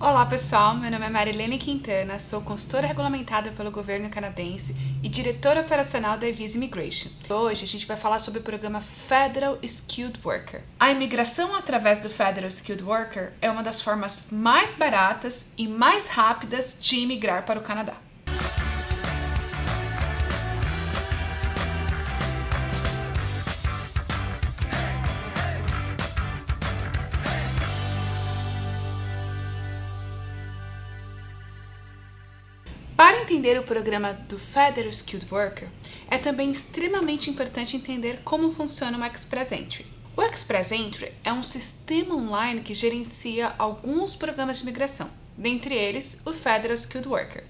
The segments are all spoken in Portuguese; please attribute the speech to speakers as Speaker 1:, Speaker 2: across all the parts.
Speaker 1: Olá pessoal, meu nome é Marilene Quintana, sou consultora regulamentada pelo governo canadense e diretora operacional da Visa Immigration. Hoje a gente vai falar sobre o programa Federal Skilled Worker. A imigração através do Federal Skilled Worker é uma das formas mais baratas e mais rápidas de imigrar para o Canadá. Entender o programa do Federal Skilled Worker, é também extremamente importante entender como funciona o Express Entry. O Express Entry é um sistema online que gerencia alguns programas de imigração, dentre eles o Federal Skilled Worker.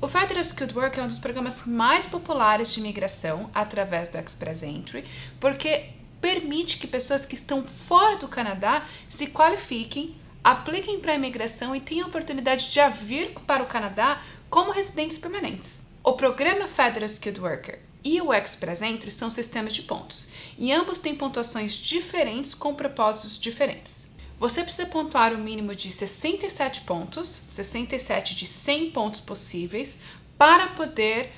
Speaker 1: O Federal Skilled Worker é um dos programas mais populares de imigração através do Express Entry, porque permite que pessoas que estão fora do Canadá se qualifiquem, apliquem para a imigração e tenham a oportunidade de vir para o Canadá como residentes permanentes. O programa Federal Skilled Worker e o Express Entry são sistemas de pontos, e ambos têm pontuações diferentes com propósitos diferentes. Você precisa pontuar o mínimo de 67 pontos, 67 de 100 pontos possíveis, para poder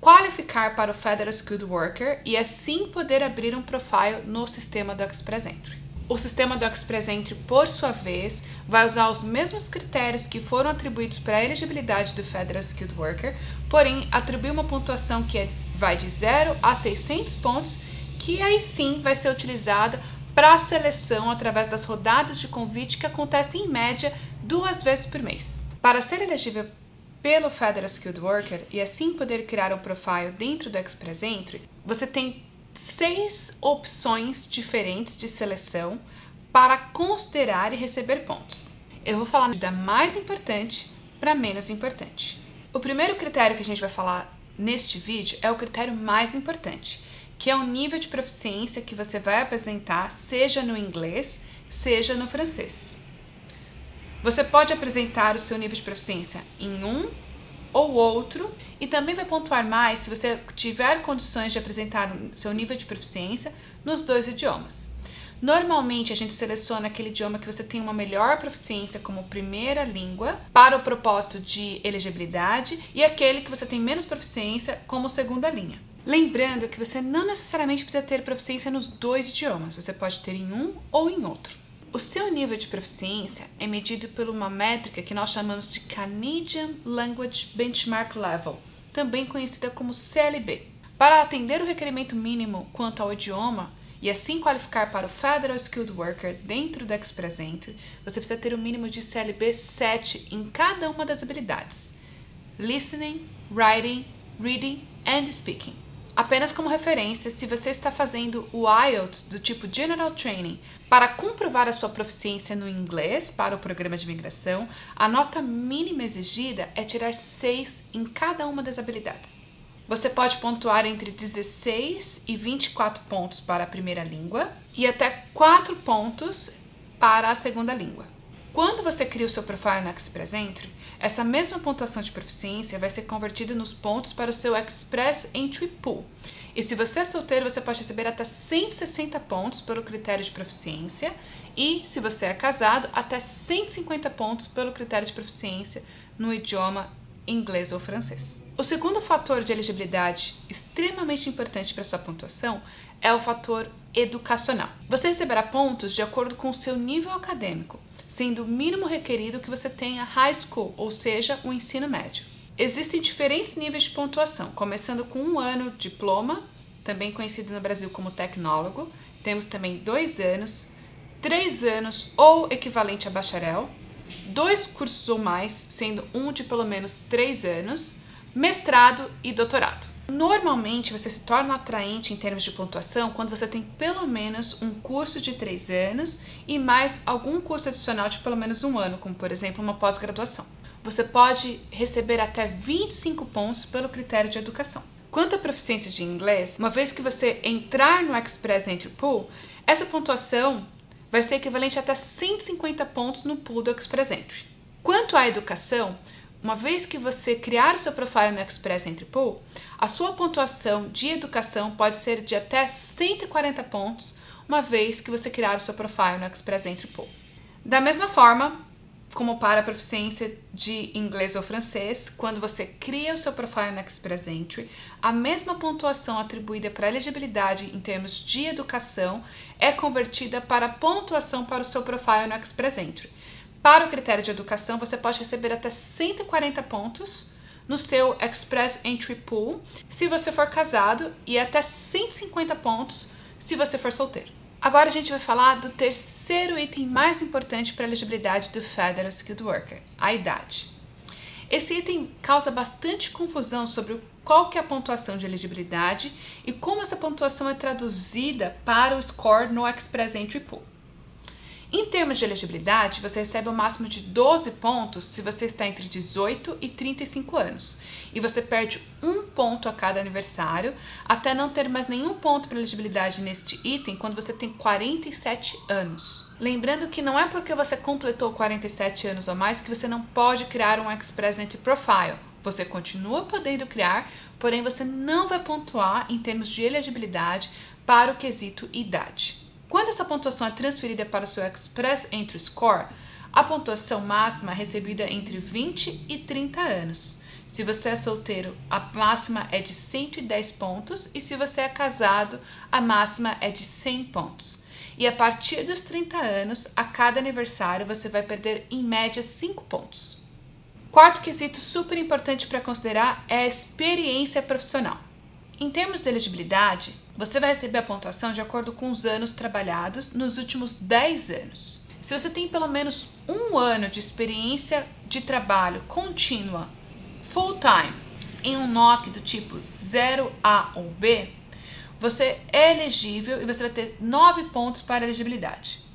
Speaker 1: qualificar para o Federal Skilled Worker e assim poder abrir um profile no sistema do Express Entry. O sistema do Express Entry, por sua vez, vai usar os mesmos critérios que foram atribuídos para a elegibilidade do Federal Skilled Worker, porém atribui uma pontuação que é, vai de 0 a 600 pontos, que aí sim vai ser utilizada para a seleção através das rodadas de convite que acontecem em média duas vezes por mês. Para ser elegível pelo Federal Skilled Worker e assim poder criar um profile dentro do Express Entry, você tem seis opções diferentes de seleção para considerar e receber pontos. Eu vou falar da mais importante para menos importante. O primeiro critério que a gente vai falar neste vídeo é o critério mais importante, que é o nível de proficiência que você vai apresentar, seja no inglês, seja no francês. Você pode apresentar o seu nível de proficiência em um ou outro, e também vai pontuar mais se você tiver condições de apresentar seu nível de proficiência nos dois idiomas. Normalmente a gente seleciona aquele idioma que você tem uma melhor proficiência como primeira língua para o propósito de elegibilidade e aquele que você tem menos proficiência como segunda linha. Lembrando que você não necessariamente precisa ter proficiência nos dois idiomas, você pode ter em um ou em outro. O seu nível de proficiência é medido por uma métrica que nós chamamos de Canadian Language Benchmark Level, também conhecida como CLB. Para atender o requerimento mínimo quanto ao idioma e assim qualificar para o Federal Skilled Worker dentro do Express Entry, você precisa ter o um mínimo de CLB 7 em cada uma das habilidades: listening, writing, reading and speaking. Apenas como referência, se você está fazendo o IELTS do tipo General Training para comprovar a sua proficiência no inglês para o programa de imigração, a nota mínima exigida é tirar 6 em cada uma das habilidades. Você pode pontuar entre 16 e 24 pontos para a primeira língua e até 4 pontos para a segunda língua. Quando você cria o seu profile no Express Entry, essa mesma pontuação de proficiência vai ser convertida nos pontos para o seu Express Entry Pool. E se você é solteiro, você pode receber até 160 pontos pelo critério de proficiência, e se você é casado, até 150 pontos pelo critério de proficiência no idioma inglês ou francês. O segundo fator de elegibilidade extremamente importante para sua pontuação é o fator educacional. Você receberá pontos de acordo com o seu nível acadêmico sendo o mínimo requerido que você tenha high school, ou seja, o ensino médio. Existem diferentes níveis de pontuação, começando com um ano de diploma, também conhecido no Brasil como tecnólogo. Temos também dois anos, três anos ou equivalente a bacharel, dois cursos ou mais, sendo um de pelo menos três anos, mestrado e doutorado. Normalmente você se torna atraente em termos de pontuação quando você tem pelo menos um curso de três anos e mais algum curso adicional de pelo menos um ano, como por exemplo uma pós-graduação. Você pode receber até 25 pontos pelo critério de educação. Quanto à proficiência de inglês, uma vez que você entrar no Express Entry Pool, essa pontuação vai ser equivalente a até 150 pontos no pool do Express Entry. Quanto à educação, uma vez que você criar o seu profile no Express Entry Pool, a sua pontuação de educação pode ser de até 140 pontos, uma vez que você criar o seu profile no Express Entry Pool. Da mesma forma, como para a proficiência de inglês ou francês, quando você cria o seu profile no Express Entry, a mesma pontuação atribuída para elegibilidade em termos de educação é convertida para pontuação para o seu profile no Express Entry. Para o critério de educação, você pode receber até 140 pontos no seu Express Entry Pool se você for casado e até 150 pontos se você for solteiro. Agora a gente vai falar do terceiro item mais importante para a elegibilidade do Federal Skilled Worker, a idade. Esse item causa bastante confusão sobre qual que é a pontuação de elegibilidade e como essa pontuação é traduzida para o score no Express Entry Pool. Em termos de elegibilidade, você recebe o um máximo de 12 pontos se você está entre 18 e 35 anos. E você perde um ponto a cada aniversário, até não ter mais nenhum ponto para elegibilidade neste item quando você tem 47 anos. Lembrando que não é porque você completou 47 anos ou mais que você não pode criar um Express Entry Profile. Você continua podendo criar, porém você não vai pontuar em termos de elegibilidade para o quesito idade. Quando essa pontuação é transferida para o seu Express Entry Score, a pontuação máxima é recebida entre 20 e 30 anos. Se você é solteiro, a máxima é de 110 pontos e se você é casado, a máxima é de 100 pontos. E a partir dos 30 anos, a cada aniversário você vai perder em média 5 pontos. Quarto quesito super importante para considerar é a experiência profissional. Em termos de elegibilidade, você vai receber a pontuação de acordo com os anos trabalhados nos últimos 10 anos. Se você tem pelo menos um ano de experiência de trabalho contínua, full time, em um NOC do tipo 0A ou B, você é elegível e você vai ter 9 pontos para elegibilidade.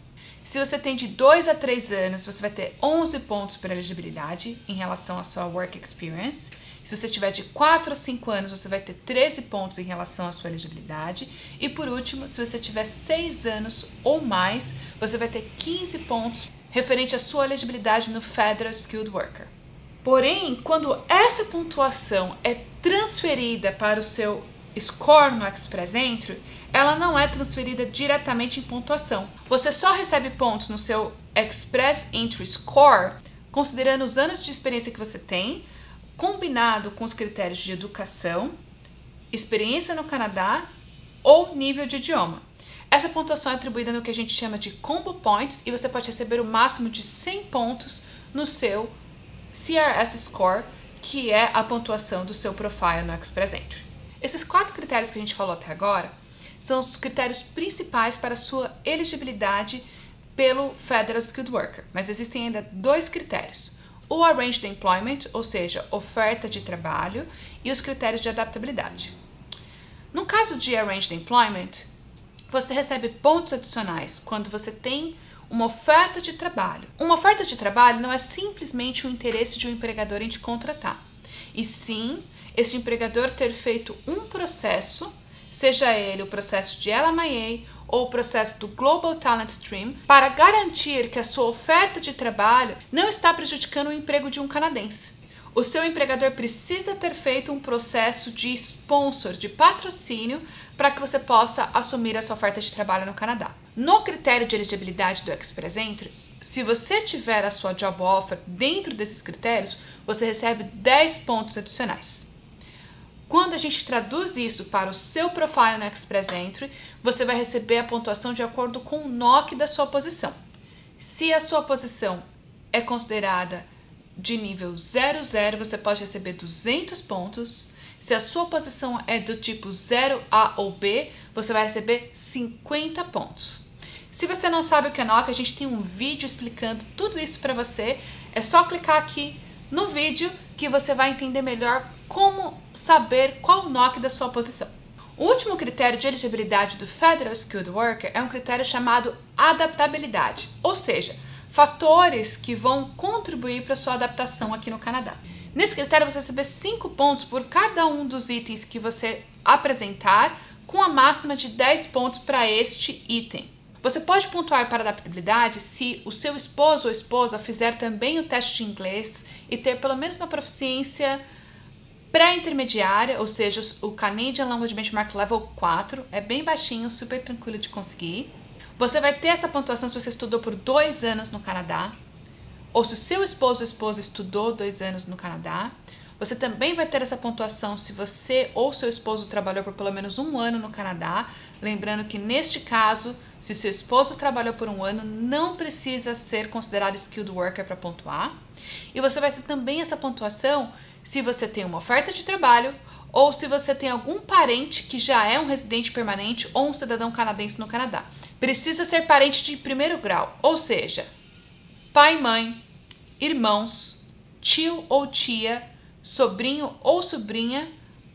Speaker 1: Se você tem de 2 a 3 anos, você vai ter 11 pontos para elegibilidade em relação à sua work experience. Se você tiver de 4 a 5 anos, você vai ter 13 pontos em relação à sua elegibilidade. E por último, se você tiver 6 anos ou mais, você vai ter 15 pontos referente à sua elegibilidade no Federal Skilled Worker. Porém, quando essa pontuação é transferida para o seu score no Express Entry, ela não é transferida diretamente em pontuação. Você só recebe pontos no seu Express Entry Score considerando os anos de experiência que você tem, combinado com os critérios de educação, experiência no Canadá ou nível de idioma. Essa pontuação é atribuída no que a gente chama de Combo Points e você pode receber o máximo de 100 pontos no seu CRS Score, que é a pontuação do seu profile no Express Entry. Esses quatro critérios que a gente falou até agora são os critérios principais para a sua elegibilidade pelo Federal Skilled Worker, mas existem ainda dois critérios: o Arranged Employment, ou seja, oferta de trabalho, e os critérios de adaptabilidade. No caso de Arranged Employment, você recebe pontos adicionais quando você tem uma oferta de trabalho. Uma oferta de trabalho não é simplesmente o interesse de um empregador em te contratar, e sim este empregador ter feito um processo, seja ele o processo de LMIA ou o processo do Global Talent Stream, para garantir que a sua oferta de trabalho não está prejudicando o emprego de um canadense. O seu empregador precisa ter feito um processo de sponsor, de patrocínio, para que você possa assumir a sua oferta de trabalho no Canadá. No critério de elegibilidade do Express Entry, se você tiver a sua job offer dentro desses critérios, você recebe 10 pontos adicionais. Quando a gente traduz isso para o seu profile no Express Entry, você vai receber a pontuação de acordo com o NOC da sua posição. Se a sua posição é considerada de nível 00, você pode receber 200 pontos. Se a sua posição é do tipo 0A ou B, você vai receber 50 pontos. Se você não sabe o que é NOC, a gente tem um vídeo explicando tudo isso para você. É só clicar aqui no vídeo que você vai entender melhor como saber qual o NOC da sua posição. O último critério de elegibilidade do Federal Skilled Worker é um critério chamado adaptabilidade, ou seja, fatores que vão contribuir para sua adaptação aqui no Canadá. Nesse critério, você vai receber 5 pontos por cada um dos itens que você apresentar, com a máxima de 10 pontos para este item. Você pode pontuar para adaptabilidade se o seu esposo ou esposa fizer também o teste de inglês e ter pelo menos uma proficiência pré-intermediária, ou seja, o Canadian Language Benchmark Level 4, é bem baixinho, super tranquilo de conseguir. Você vai ter essa pontuação se você estudou por dois anos no Canadá. ou se o seu esposo ou esposa estudou dois anos no Canadá. Você também vai ter essa pontuação se você ou seu esposo trabalhou por pelo menos um ano no Canadá. Lembrando que neste caso, se seu esposo trabalhou por um ano, não precisa ser considerado skilled worker para pontuar. E você vai ter também essa pontuação se você tem uma oferta de trabalho ou se você tem algum parente que já é um residente permanente ou um cidadão canadense no Canadá. Precisa ser parente de primeiro grau, ou seja, pai, mãe, irmãos, tio ou tia, sobrinho ou sobrinha,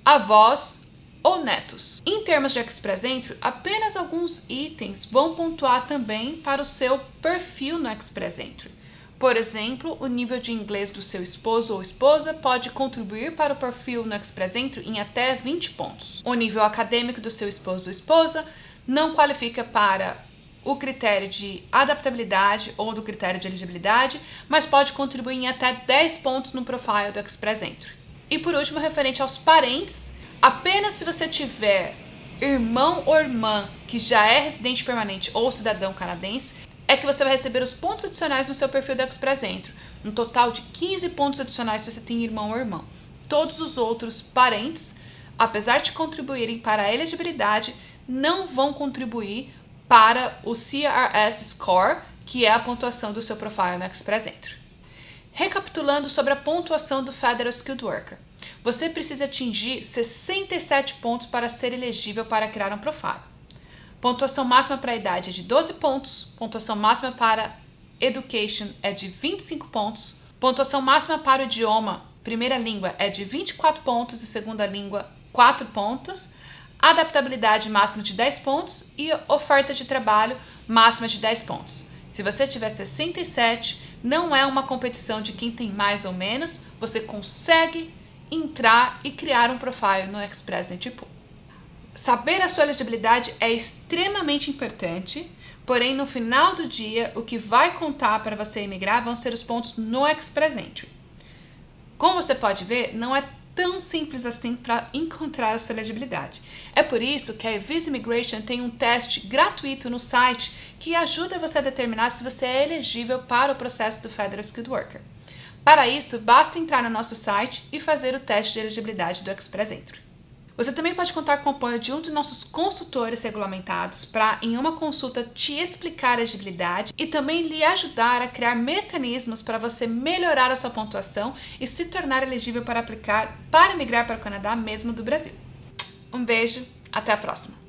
Speaker 1: avós ou netos. Em termos de Express Entry, apenas alguns itens vão pontuar também para o seu perfil no Express Entry. Por exemplo, o nível de inglês do seu esposo ou esposa pode contribuir para o perfil no Express Entry em até 20 pontos. O nível acadêmico do seu esposo ou esposa não qualifica para o critério de adaptabilidade ou do critério de elegibilidade, mas pode contribuir em até 10 pontos no profile do Express Entry. E por último, referente aos parentes, apenas se você tiver irmão ou irmã que já é residente permanente ou cidadão canadense, é que você vai receber os pontos adicionais no seu perfil do Express Entry. Um total de 15 pontos adicionais se você tem irmão ou irmã. Todos os outros parentes, apesar de contribuírem para a elegibilidade, não vão contribuir para o CRS Score, que é a pontuação do seu profile no Express Entry. Recapitulando sobre a pontuação do Federal Skilled Worker. Você precisa atingir 67 pontos para ser elegível para criar um profile. Pontuação máxima para a idade é de 12 pontos. Pontuação máxima para education é de 25 pontos. Pontuação máxima para o idioma, primeira língua, é de 24 pontos e segunda língua, 4 pontos. Adaptabilidade máxima de 10 pontos e oferta de trabalho máxima de 10 pontos. Se você tiver 67, não é uma competição de quem tem mais ou menos, você consegue entrar e criar um profile no Express Pool. Saber a sua elegibilidade é extremamente importante, porém no final do dia o que vai contar para você emigrar vão ser os pontos no Express Entry. Como você pode ver, não é tão simples assim para encontrar a sua elegibilidade. É por isso que a Visa Immigration tem um teste gratuito no site que ajuda você a determinar se você é elegível para o processo do Federal Skilled Worker. Para isso, basta entrar no nosso site e fazer o teste de elegibilidade do Express Entry. Você também pode contar com o apoio de um dos nossos consultores regulamentados para, em uma consulta, te explicar a elegibilidade e também lhe ajudar a criar mecanismos para você melhorar a sua pontuação e se tornar elegível para aplicar para migrar para o Canadá mesmo do Brasil. Um beijo, até a próxima!